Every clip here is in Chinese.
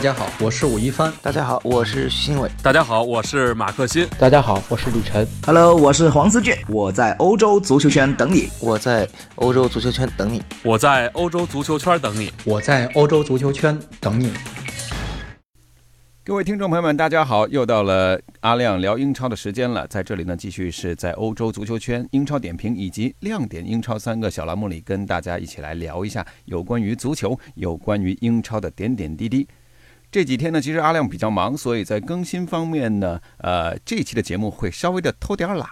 大家好，我是武一帆。大家好，我是徐新伟。大家好，我是马克新。大家好，我是李晨。Hello，我是黄思俊。我在欧洲足球圈等你。我在欧洲足球圈等你。我在欧洲足球圈等你。我在欧洲足球圈等你。各位听众朋友们，大家好！又到了阿亮聊英超的时间了。在这里呢，继续是在欧洲足球圈、英超点评以及亮点英超三个小栏目里，跟大家一起来聊一下有关于足球、有关于英超的点点滴滴。这几天呢，其实阿亮比较忙，所以在更新方面呢，呃，这期的节目会稍微的偷点懒。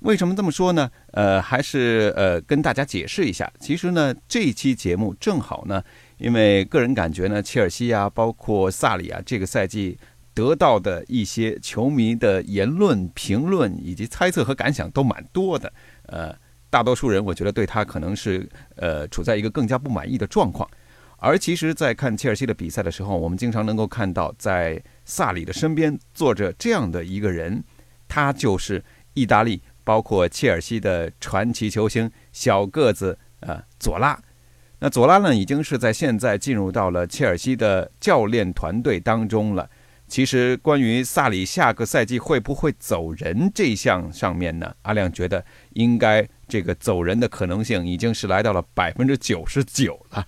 为什么这么说呢？呃，还是呃跟大家解释一下。其实呢，这期节目正好呢，因为个人感觉呢，切尔西啊，包括萨里啊，这个赛季得到的一些球迷的言论、评论以及猜测和感想都蛮多的。呃，大多数人我觉得对他可能是呃处在一个更加不满意的状况。而其实，在看切尔西的比赛的时候，我们经常能够看到，在萨里的身边坐着这样的一个人，他就是意大利，包括切尔西的传奇球星小个子呃佐拉。那佐拉呢，已经是在现在进入到了切尔西的教练团队当中了。其实，关于萨里下个赛季会不会走人这项上面呢，阿亮觉得应该这个走人的可能性已经是来到了百分之九十九了。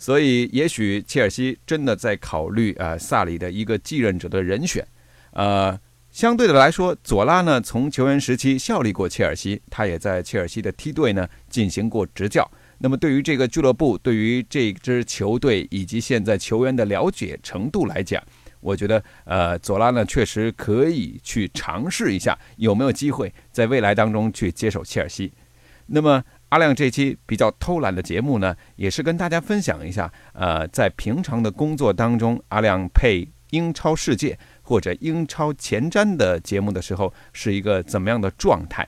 所以，也许切尔西真的在考虑啊，萨里的一个继任者的人选。呃，相对的来说，佐拉呢，从球员时期效力过切尔西，他也在切尔西的梯队呢进行过执教。那么，对于这个俱乐部、对于这支球队以及现在球员的了解程度来讲，我觉得，呃，佐拉呢确实可以去尝试一下有没有机会在未来当中去接手切尔西。那么。阿亮这期比较偷懒的节目呢，也是跟大家分享一下，呃，在平常的工作当中，阿亮配英超世界或者英超前瞻的节目的时候，是一个怎么样的状态？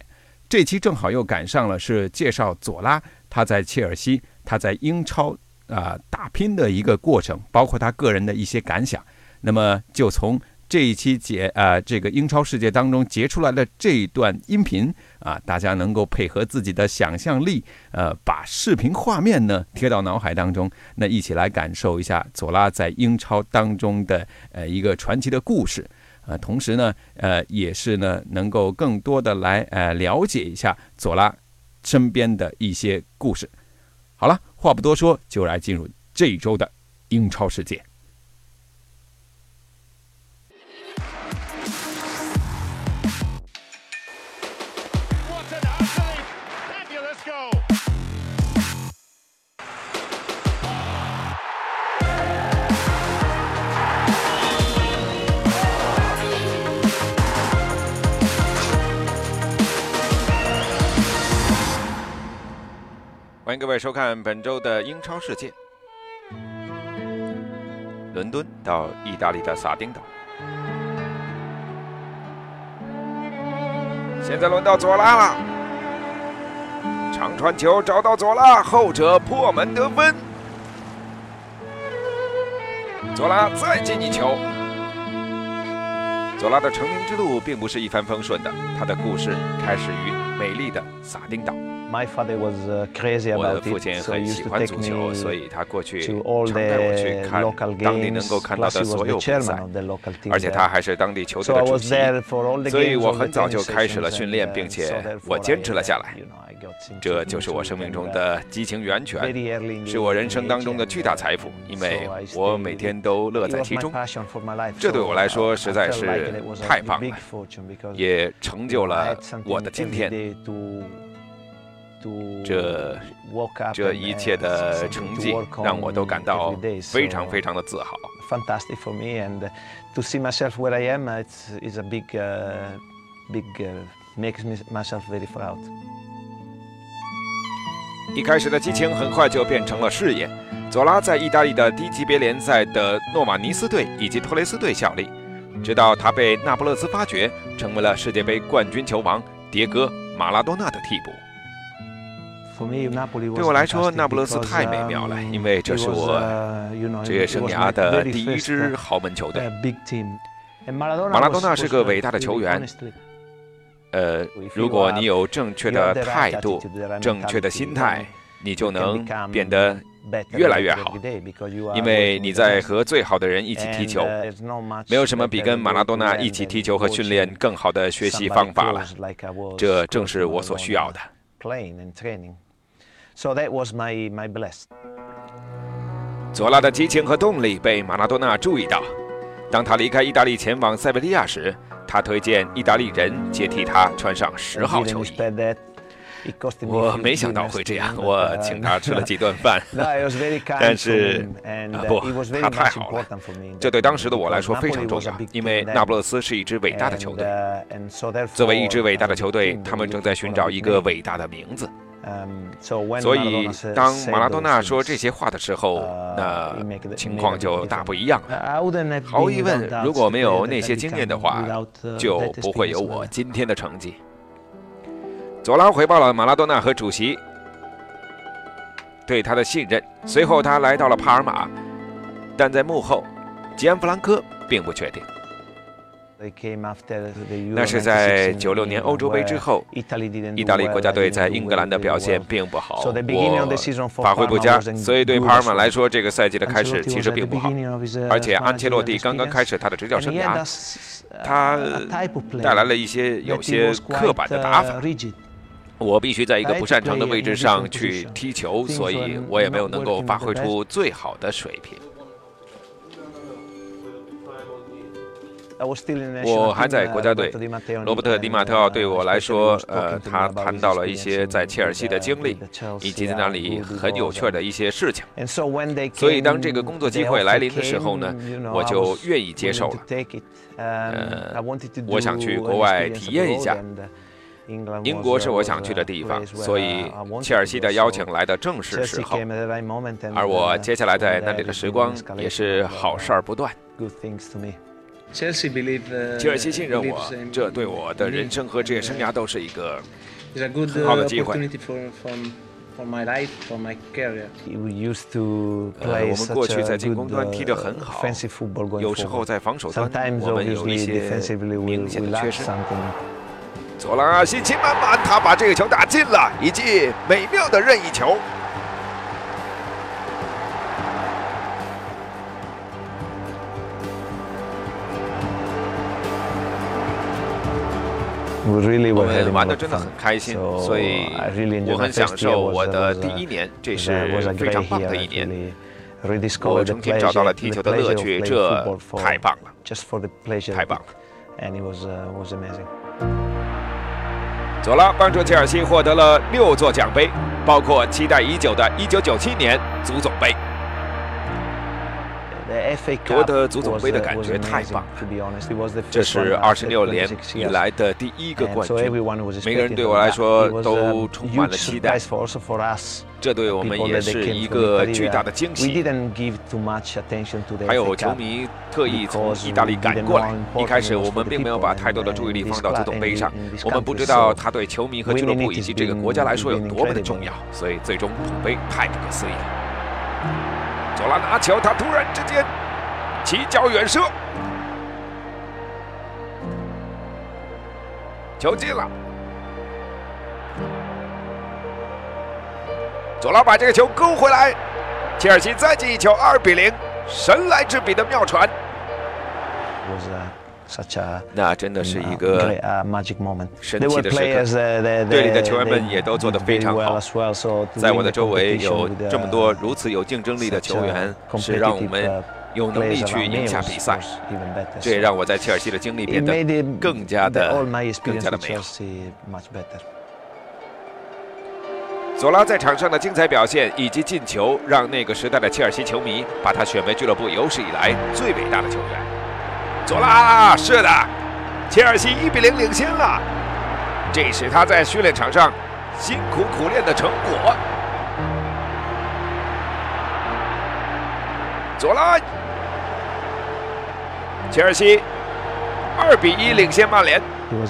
这期正好又赶上了是介绍佐拉他在切尔西他在英超啊打拼的一个过程，包括他个人的一些感想。那么就从。这一期节啊，这个英超世界当中截出来的这一段音频啊，大家能够配合自己的想象力，呃，把视频画面呢贴到脑海当中，那一起来感受一下佐拉在英超当中的呃一个传奇的故事，呃，同时呢，呃，也是呢能够更多的来呃了解一下佐拉身边的一些故事。好了，话不多说，就来进入这一周的英超世界。各位收看本周的英超世界。伦敦到意大利的萨丁岛，现在轮到佐拉了。长传球找到佐拉，后者破门得分。佐拉再进一球。佐拉的成名之路并不是一帆风顺的，他的故事开始于美丽的萨丁岛。我的父亲很喜欢足球，所以他过去常带我去看当地能够看到的所有比赛，而且他还是当地球队的主席，所以我很早就开始了训练，并且我坚持了下来。这就是我生命中的激情源泉，是我人生当中的巨大财富，因为我每天都乐在其中。这对我来说实在是太棒了，也成就了我的今天。这这一切的成绩让我都感到非常非常的自豪。Fantastic for me and to see myself where I am, it's is a big, big makes me myself very proud. 一开始的激情很快就变成了事业。佐拉在意大利的低级别联赛的诺马尼斯队以及托雷斯队效力，直到他被那不勒斯发掘，成为了世界杯冠军球王迭戈马拉多纳的替补。对我来说，那不勒斯太美妙了，因为这是我职业生涯的第一支豪门球队。马拉多纳是个伟大的球员。呃，如果你有正确的态度、正确的心态，你就能变得越来越好，因为你在和最好的人一起踢球，没有什么比跟马拉多纳一起踢球和训练更好的学习方法了。这正是我所需要的。佐拉的激情和动力被马拉多纳注意到。当他离开意大利前往塞维利亚时，他推荐意大利人接替他穿上十号球衣。我没想到会这样，我请他吃了几顿饭，但是不，他太好了，这对当时的我来说非常重要，因为那不勒斯是一支伟大的球队。作为一支伟大的球队，他们正在寻找一个伟大的名字。所以，当马拉多纳说这些话的时候，那情况就大不一样了。毫无疑问，如果没有那些经验的话，就不会有我今天的成绩。佐拉回报了马拉多纳和主席对他的信任。随后，他来到了帕尔马，但在幕后，吉安·弗兰科并不确定。那是在九六年欧洲杯之后，意大利国家队在英格兰的表现并不好，我发挥不佳，所以对帕尔马来说，这个赛季的开始其实并不好。而且安切洛蒂刚刚开始他的执教生涯，他带来了一些有些刻板的打法。我必须在一个不擅长的位置上去踢球，所以我也没有能够发挥出最好的水平。我还在国家队。罗伯特·迪马特奥对我来说，呃，他谈到了一些在切尔西的经历，以及在那里很有趣的一些事情。所以，当这个工作机会来临的时候呢，我就愿意接受了。呃，我想去国外体验一下。英国是我想去的地方，所以切尔西的邀请来的正是时候，而我接下来在那里的时光也是好事儿不断。切尔西信任我，这对我的人生和职业生涯都是一个很好的机会。呃，我们过去在进攻端踢得很好，有时候在防守端我们有一些明显的缺失。佐拉信心满满，他把这个球打进了，一记美妙的任意球。我们玩的真的很开心，所以我很享受我的第一年，这是非常棒的一年。我重新找到了踢球的乐趣，这太棒了，太棒了。佐拉帮助切尔西获得了六座奖杯，包括期待已久的1997年足总杯。夺得足总杯的感觉太棒了，这是二十六年以来的第一个冠军，每个人对我来说都充满了期待。这对我们也是一个巨大的惊喜。还有球迷特意从意大利赶过来。一开始我们并没有把太多的注意力放到足总杯上，我们不知道他对球迷和俱乐部以及这个国家来说有多么的重要，所以最终捧杯太不可思议了。佐拉拿球，他突然之间起脚远射，球进了。佐拉把这个球勾回来，切尔西再进一球，二比零，神来之笔的妙传。那真的是一个神奇的时刻。队里的球员们也都做得非常好。在我的周围有这么多如此有竞争力的球员，是让我们有能力去赢下比赛。这也让我在切尔西的经历变得更加的、更加的美好。佐拉在场上的精彩表现以及进球，让那个时代的切尔西球迷把他选为俱乐部有史以来最伟大的球员。佐拉，是的，切尔西一比零领先了，这是他在训练场上辛苦苦练的成果。佐拉，切尔西二比一领先曼联。这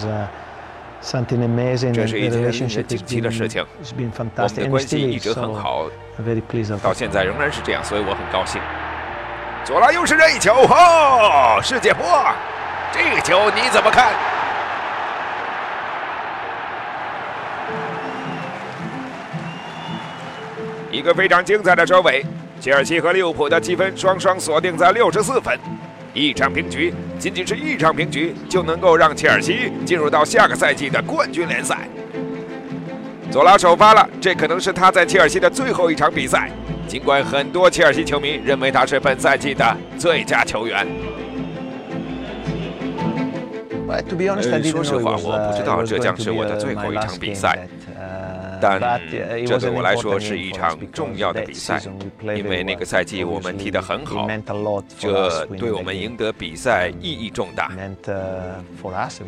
是一件令人惊奇的事情。我们的关系一直很好，到现在仍然是这样，所以我很高兴。左拉又是任意球，哦，世界波！这个球你怎么看？一个非常精彩的收尾。切尔西和利物浦的积分双双锁定在六十四分，一场平局，仅仅是一场平局就能够让切尔西进入到下个赛季的冠军联赛。佐拉首发了这可能是他在切尔西的最后一场比赛尽管很多切尔西球迷认为他是本赛季的最佳球员。说实话我不知道这将是我的最后一场比赛。但这对我来说是一场重要的比赛因为那个赛季我们踢得很好这对我们赢得比赛意义重大。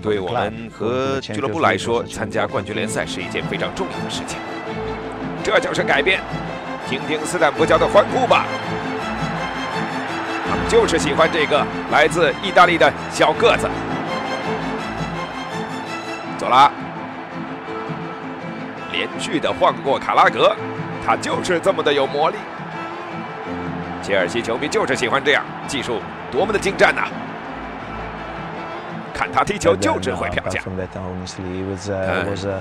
对我们和俱乐部来说参加冠军联赛是一件非常重要的事情。这就是改变听听斯坦福桥的欢呼吧。他们就是喜欢这个来自意大利的小个子。走啦连续的晃过卡拉格他就是这么的有魔力。切尔西球迷就是喜欢这样技术多么的精湛呐。看他踢球就只会票价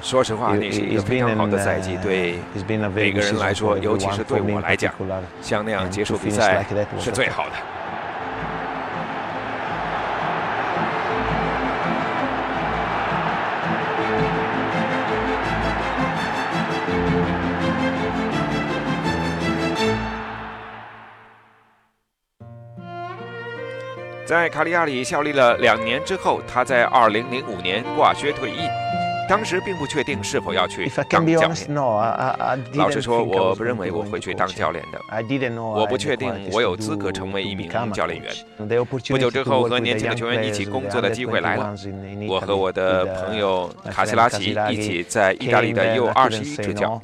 说实话那是一个非常好的赛季对。每个人来说尤其是对我来讲像那样结束比赛是最好的。在卡利亚里效力了两年之后他在二零零五年挂靴退役。当时并不确定是否要去当教练。老实说我不认为我会去当教练的。我不确定我有资格成为一名教练员。不久之后和年轻的球员一起工作的机会来了。我和我的朋友卡西拉奇一起在意大利的 u 二十一支教。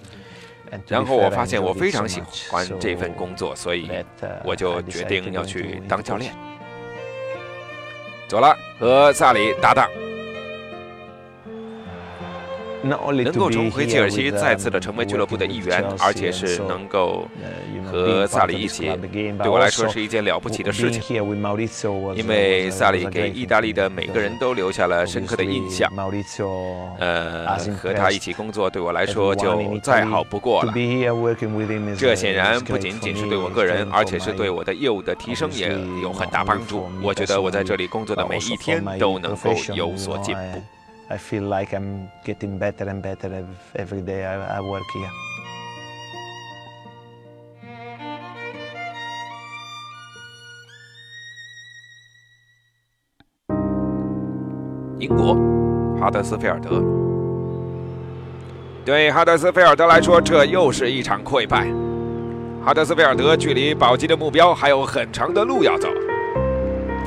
然后我发现我非常喜欢这份工作所以我就决定要去当教练。走了和萨里搭档。能够重回切尔西再次的成为俱乐部的一员而且是能够和萨里一起对我来说是一件了不起的事情。因为萨里给意大利的每个人都留下了深刻的印象。呃和他一起工作对我来说就再好不过了。这显然不仅仅是对我个人而且是对我的业务的提升也有很大帮助我觉得我在这里工作的每一天都能够有所进步。I,。Feel like I'm getting better and better every day I, I work here. 英国，哈德斯菲尔德。对哈德斯菲尔德来说，这又是一场溃败。哈德斯菲尔德距离保级的目标还有很长的路要走。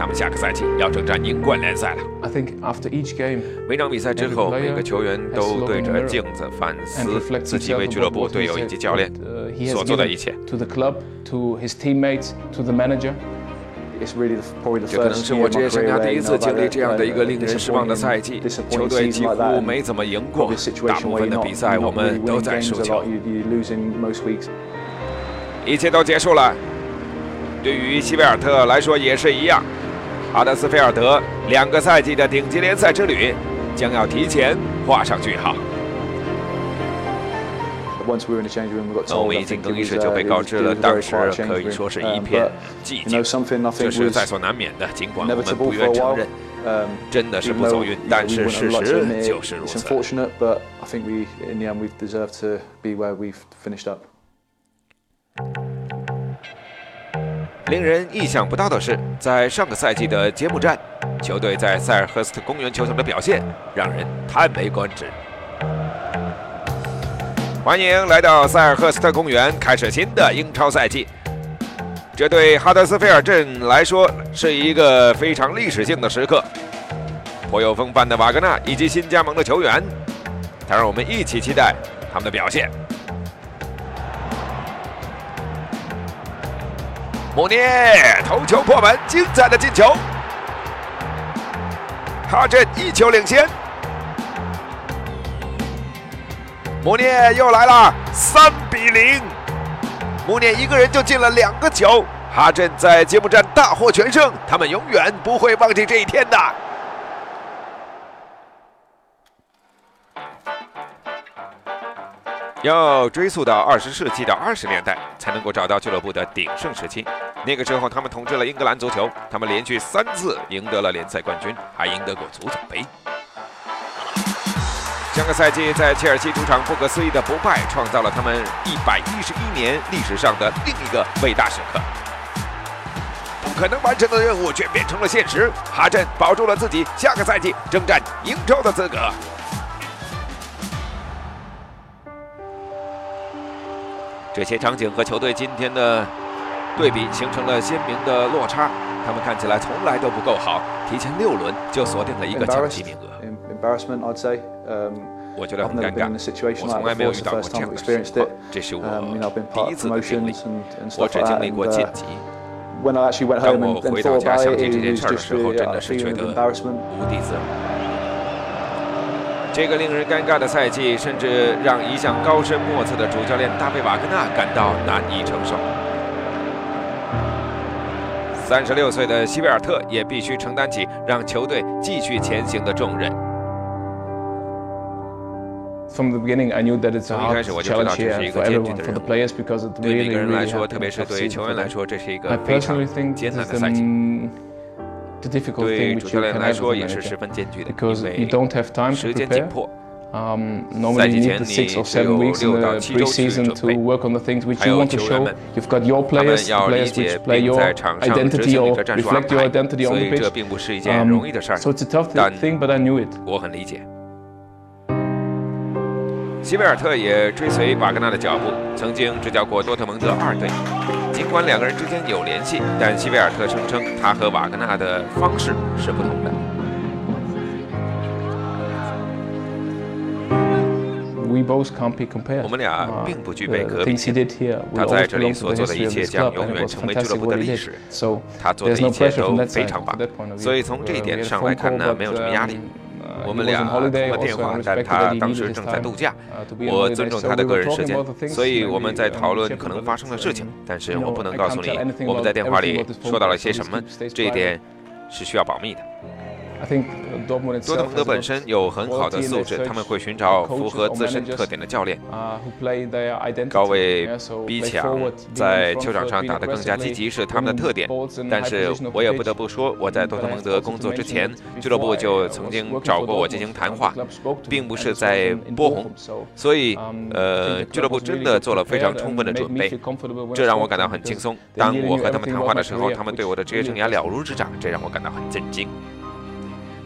咱们下个赛季要征战英冠联赛了。I think after each game 每场比赛之后每个球员都对着镜子反思自己为俱乐部队友以及教练所做的一切。to the club to his teammates to the manager. 这可能是我职业生涯第一次经历这样的一个令人失望的赛季球队几乎没怎么赢过大部分的比赛我们都在输球一切都结束了。对于西维尔特来说也是一样。阿德斯菲尔德两个赛季的顶级联赛之旅将要提前画上句号。我们一进更衣室就被告知了，当时可以说是一片寂静，这是在所难免的。尽管我们不愿承认，真的是不走运，但是事实就是如此。令人意想不到的是，在上个赛季的揭幕战，球队在塞尔赫斯特公园球场的表现让人叹为观止。欢迎来到塞尔赫斯特公园，开始新的英超赛季。这对哈德斯菲尔镇来说是一个非常历史性的时刻。颇有风范的瓦格纳以及新加盟的球员，他让我们一起期待他们的表现。穆涅头球破门，精彩的进球。哈镇一球领先。穆涅又来了，三比零。穆涅一个人就进了两个球。哈镇在揭幕战大获全胜，他们永远不会忘记这一天的。要追溯到二十世纪的二十年代，才能够找到俱乐部的鼎盛时期。那个时候，他们统治了英格兰足球，他们连续三次赢得了联赛冠军，还赢得过足总杯。上个赛季，在切尔西主场不可思议的不败，创造了他们一百一十一年历史上的另一个伟大时刻。不可能完成的任务却变成了现实，哈镇保住了自己下个赛季征战英超的资格。这些场景和球队今天的对比形成了鲜明的落差他们看起来从来都不够好提前六轮就锁定了一个降级名额。我觉得很尴尬。我从来没有遇到过这样的情况。这是我第一次经历。我只经历过晋级。当我回到家想起这件事儿的时候真的是觉得无地自容。这个令人尴尬的赛季甚至让一向高深莫测的主教练搭配瓦格纳感到难以承受。三十六岁的西贝尔特也必须承担起让球队继续前行的重任。从一开始我就知道这是一个艰巨的任务对于一个人来说特别是对于球员来说这是一个非常艰难的赛季。the difficult thing which you can ever manage because you don't have time to prepare. Normally you need six or seven weeks in the preseason to work on the things which you want to show. You've got your players, the players which play your identity or reflect your identity on the pitch. Um, so it's a tough thing, but I knew it. 席维尔特也追随瓦格纳的脚步，曾经执教过多特蒙德二队。尽管两个人之间有联系但西维尔特声称他和瓦格纳的方式是不同的。我们俩并不具备可比性他在这里所做的一切将永远成为俱乐部的历史。他做的一切都非常棒。所以从这一点上来看呢没有什么压力。我们俩通了电话但他当时正在度假我尊重他的个人时间所以我们在讨论可能发生的事情但是我不能告诉你我们在电话里说到了些什么这一点是需要保密的多特蒙德本身有很好的素质他们会寻找符合自身特点的教练高位逼抢在球场上打得更加积极是他们的特点。但是我也不得不说我在多特蒙德工作之前俱乐部就曾经找过我进行谈话并不是在波红所以呃俱乐部真的做了非常充分的准备这让我感到很轻松。当我和他们谈话的时候他们对我的职业生涯了如指掌这让我感到很震惊。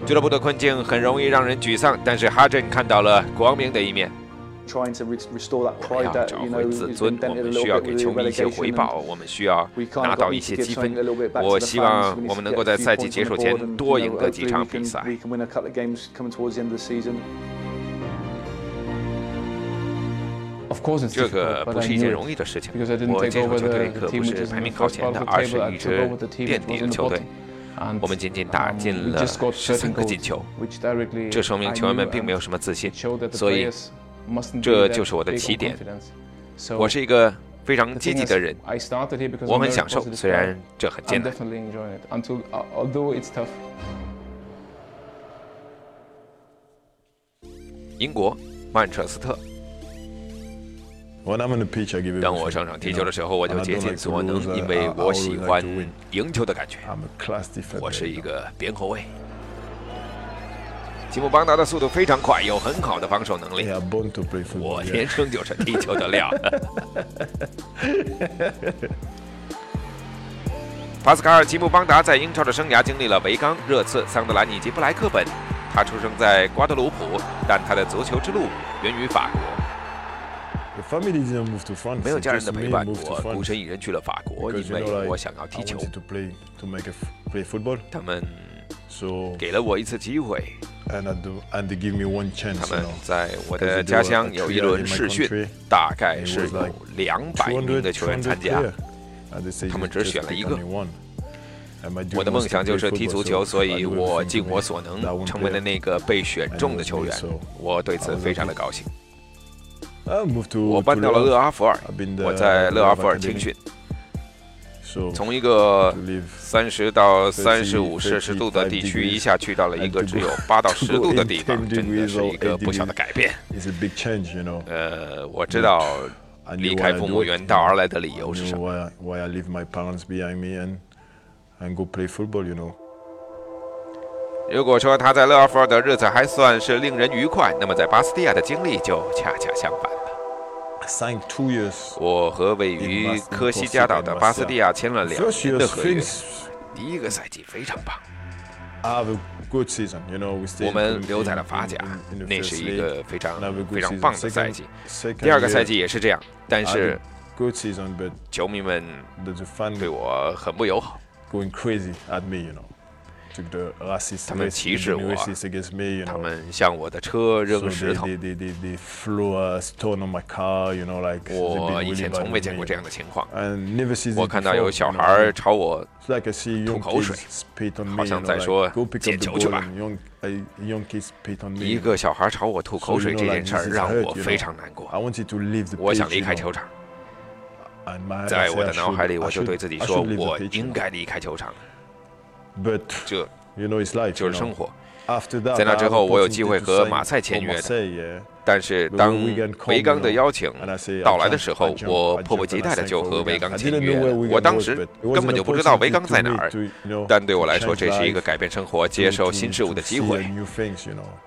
俱乐部的困境很容易让人沮丧，但是哈镇看到了光明的一面。Trying to restore that pride that you know has been dented a little bit with relegation. We 支垫底球队我们仅仅打进了三个进球，这说明球员们并没有什么自信，所以这就是我的起点。我是一个非常积极的人，我很享受，虽然这很艰难。英国曼彻斯特。当我上场踢球的时候，我就竭尽所能，因为我喜欢赢球的感觉。我是一个边后卫。吉姆邦达的速度非常快，有很好的防守能力。我天生就是踢球的料。巴斯卡尔·吉姆邦达在英超的生涯经历了维冈、热刺、桑德兰以及布莱克本。他出生在瓜德鲁普，但他的足球之路源于法国。没有家人的陪伴我孤身一人去了法国因为我想要踢球。他们给了我一次机会。他们在我的家乡有一轮试训大概是有两百名的球员参加。他们只选了一个。我的梦想就是踢足球所以我尽我所能成为了那个被选中的球员。我对此非常的高兴。我搬到了勒阿弗尔我在勒阿弗尔青训从一个三十到三十五摄氏度的地区一下去到了一个只有八到十度的地方真的是一个不小的改变。呃我知道离开父母远道而来的理由是什么。如果说他在勒阿弗尔的日子还算是令人愉快，那么在巴斯蒂亚的经历就恰恰相反了。我和位于科西嘉岛的巴斯蒂亚签了两年的合约。第一个赛季非常棒，我们留在了法甲，那是一个非常非常棒的赛季。第二个赛季也是这样，但是球迷们对我很不友好，going crazy at me，you know。他们歧视我他们向我的车扔石头。我以前从未见过这样的情况。我看到有小孩朝我吐口水好像在说捡球去吧。一个小孩朝我吐口水这件事让我非常难过。我想离开球场。在我的脑海里我就对自己说我应该离开球场。这就是生活。在那之后我有机会和马赛签约但是当维刚的邀请到来的时候我迫不及待的就和维刚签约。我当时根本就不知道维刚在哪儿。但对我来说这是一个改变生活接受新事物的机会。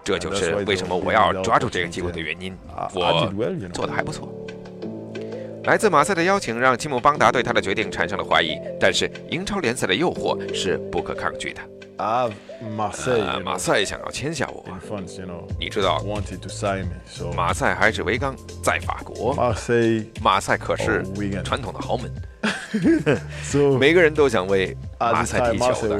这就是为什么我要抓住这个机会的原因。我做的还不错。来自马赛的邀请让吉姆·邦达对他的决定产生了怀疑，但是英超联赛的诱惑是不可抗拒的。啊，马赛，马赛想要签下我。你知道，马赛还是维冈，在法国。马赛，马赛可是传统的豪门，每个人都想为马赛踢球的。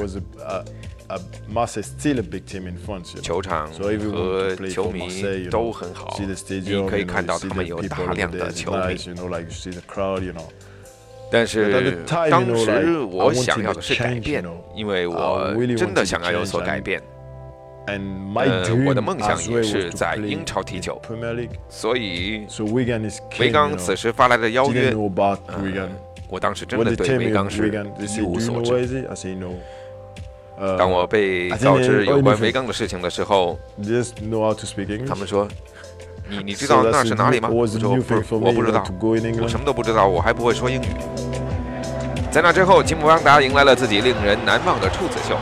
球场和球迷都很好。你可以看到他们有大量的球迷。但是当时我想要的是改变因为我真的想要有所改变。我的梦想也是在英超踢球。所以维刚此时发来的邀约我当时真的对维刚是一无所知当我被告知有关维冈的事情的时候，他们说：“你你知道那是哪里吗？”我说：“我不知道，我什么都不知道，我还不会说英语。”在那之后，吉姆邦达迎来了自己令人难忘的处子秀。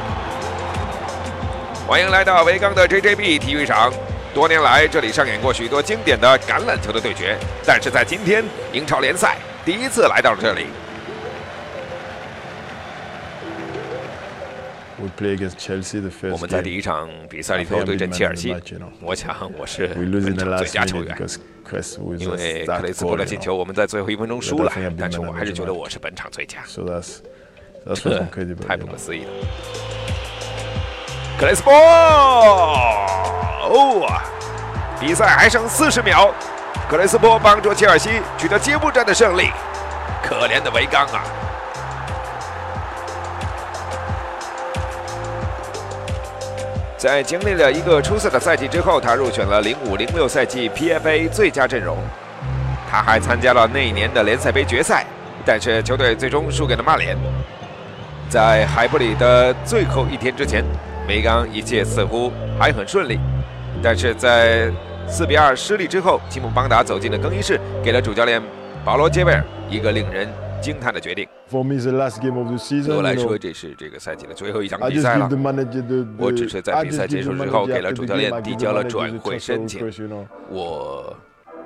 欢迎来到维冈的 JJB 体育场，多年来这里上演过许多经典的橄榄球的对决，但是在今天英超联赛第一次来到了这里。我们在第一场比赛里头对阵切尔西我想我是本场最佳球员。因为克雷斯波的进球我们在最后一分钟输了但是我还是觉得我是本场最佳。太不可思议了。克雷斯波哦啊比赛还剩四十秒。克雷斯波帮助切尔西取得揭幕战的胜利。可怜的维冈啊。在经历了一个出色的赛季之后他入选了零五零六赛季 pfa 最佳阵容。他还参加了那一年的联赛杯决赛但是球队最终输给了曼联。在海布里的最后一天之前梅钢一切似乎还很顺利。但是在四比二失利之后吉姆邦达走进了更衣室给了主教练保罗杰维尔一个令人惊叹的决定。对我来说，这是这个赛季的最后一场比赛了。我只是在比赛结束之后，给了主教练递交了转会申请。我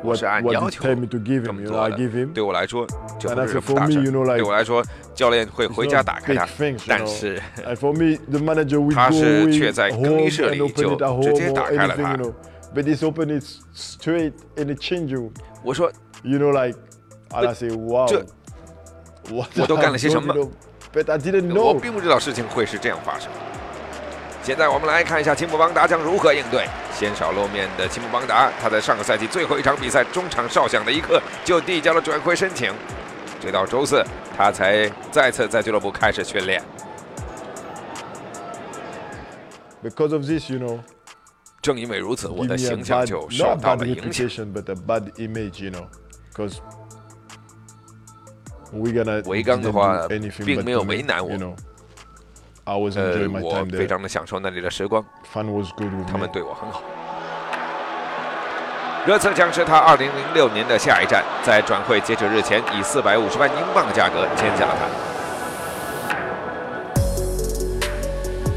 我是按要求这么做。对我来说，就是不打声。对我来说，教练会回家打开它。但是他是却在更衣室里就直接打开了它。But he open it straight in change room. 我说，You know, like, and I say, wow. 我都干了些什么？我并不知道事情会是这样发生。现在我们来看一下青木邦达将如何应对。鲜少露面的青木邦达他在上个赛季最后一场比赛中场哨响的一刻就递交了转会申请。直到周四他才再次在俱乐部开始训练。Because of this you know 正因为如此我的形象就受到了影响。butabad image you know time 非 there. 常的享受那里的时光他们对我很好。热刺将是他2006年的下一站，在转会截止日前以450万英镑的价格签下了他。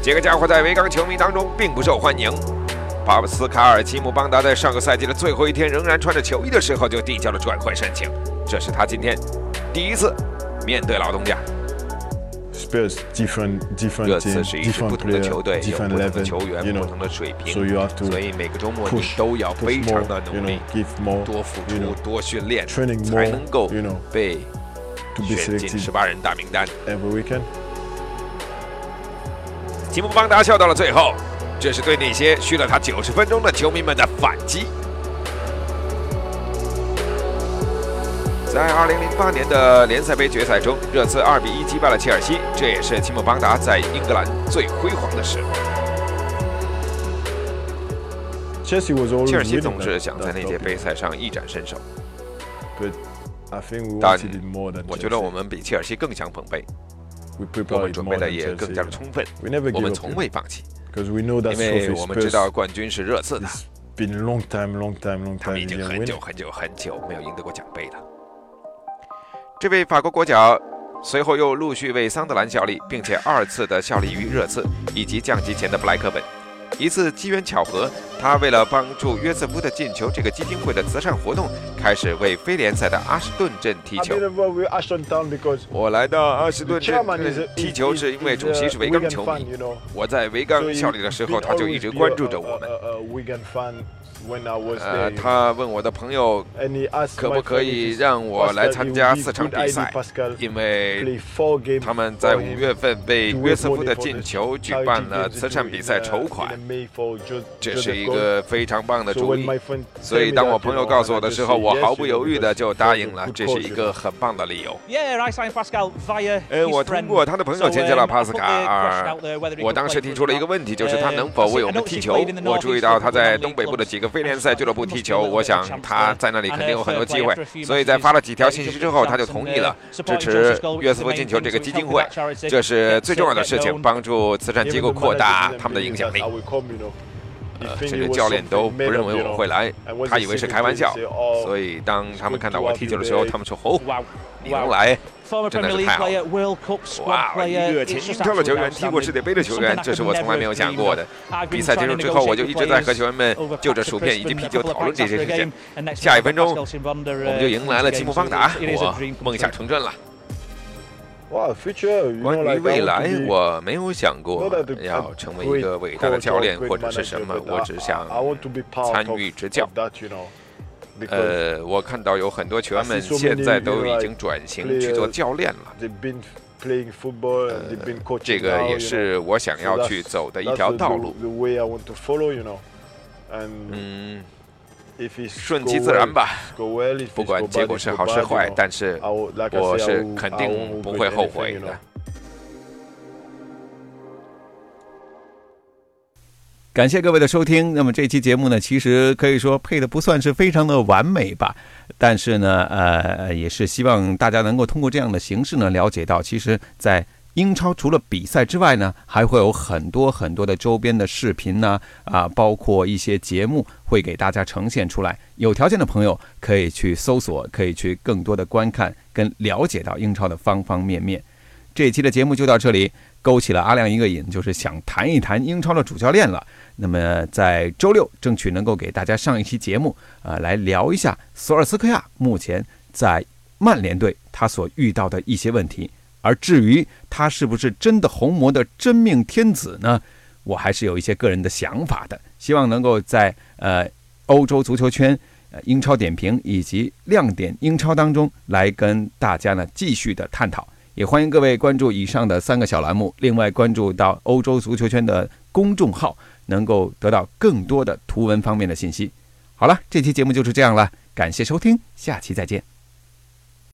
这个家伙在维冈球迷当中并不受欢迎。巴布斯卡尔·吉姆邦达在上个赛季的最后一天仍然穿着球衣的时候就递交了转会申请，这是他今天第一次面对老东家。刺 team, 是一支不同的球队，有不同的.球员不同的水平所以每个周末你都要非常.的努力.多付出多训练才能.够被选进 selected 十八人大名单。吉姆邦达笑到了最后，这是对那些虚了他九十分钟的球迷们的反击。在二零零八年的联赛杯决赛中，热刺二比一击败了切尔西，这也是吉姆·邦达在英格兰最辉煌的时候。切尔西总是想在那届杯赛上一展身手，但我觉得我们比切尔西更想捧杯，我们准备的也更加的充分，我们从未放弃，因为我们知道冠军是热刺的，他们已经很久很久很久没有赢得过奖杯了。这位法国国脚随后又陆续为桑德兰效力，并且二次的效力于热刺以及降级前的布莱克本。一次机缘巧合，他为了帮助约瑟夫的进球这个基金会的慈善活动，开始为非联赛的阿什顿镇踢球。我来到阿什顿镇踢球，是因为主席是维冈球迷.我在维冈效力的时候，他就一直关注着我们呃，他问我的朋友可不可以让我来参加四场比赛，因为他们在五月份为约瑟夫的进球举办了慈善比赛筹款，这是一个非常棒的主意。所以当我朋友告诉我的时候，我毫不犹豫的就答应了，这是一个很棒的理由。呃，我通过他的朋友接见了帕斯卡尔，我当时提出了一个问题，就是他能否为我们踢球。我注意到他在东北部的几个。非联赛俱乐部踢球我想他在那里肯定有很多机会所以在发了几条信息之后他就同意了支持约瑟夫进球这个基金会这是最重要的事情帮助慈善机构扩大他们的影响力。呃，甚至教练都不认为我会来，他以为是开玩笑。所以当他们看到我踢球的时候，他们说：“哦，你能来，真的是太好了！”哇，英超的球员踢过世界杯的球员，这是我从来没有想过的。比赛结束之后，我就一直在和球员们就着薯片以及啤酒讨论这些事情。下一分钟，我们就迎来了吉姆·方达，我梦想成真了。关于未来，我没有想过要成为一个伟大的教练或者是什么，我只想参与执教。呃，我看到有很多球员们现在都已经转型去做教练了。呃、这个也是我想要去走的一条道路。嗯。顺其自然吧。不管结果是好是坏但是我是肯定不会后悔的。感谢各位的收听那么这期节目呢其实可以说配的不算是非常的完美吧。但是呢呃也是希望大家能够通过这样的形式呢了解到其实在英超除了比赛之外呢，还会有很多很多的周边的视频呢，啊，包括一些节目会给大家呈现出来。有条件的朋友可以去搜索，可以去更多的观看跟了解到英超的方方面面。这一期的节目就到这里，勾起了阿亮一个瘾，就是想谈一谈英超的主教练了。那么在周六争取能够给大家上一期节目，啊、来聊一下索尔斯克亚目前在曼联队他所遇到的一些问题。而至于他是不是真的红魔的真命天子呢？我还是有一些个人的想法的，希望能够在呃欧洲足球圈、呃英超点评以及亮点英超当中来跟大家呢继续的探讨。也欢迎各位关注以上的三个小栏目，另外关注到欧洲足球圈的公众号，能够得到更多的图文方面的信息。好了，这期节目就是这样了，感谢收听，下期再见。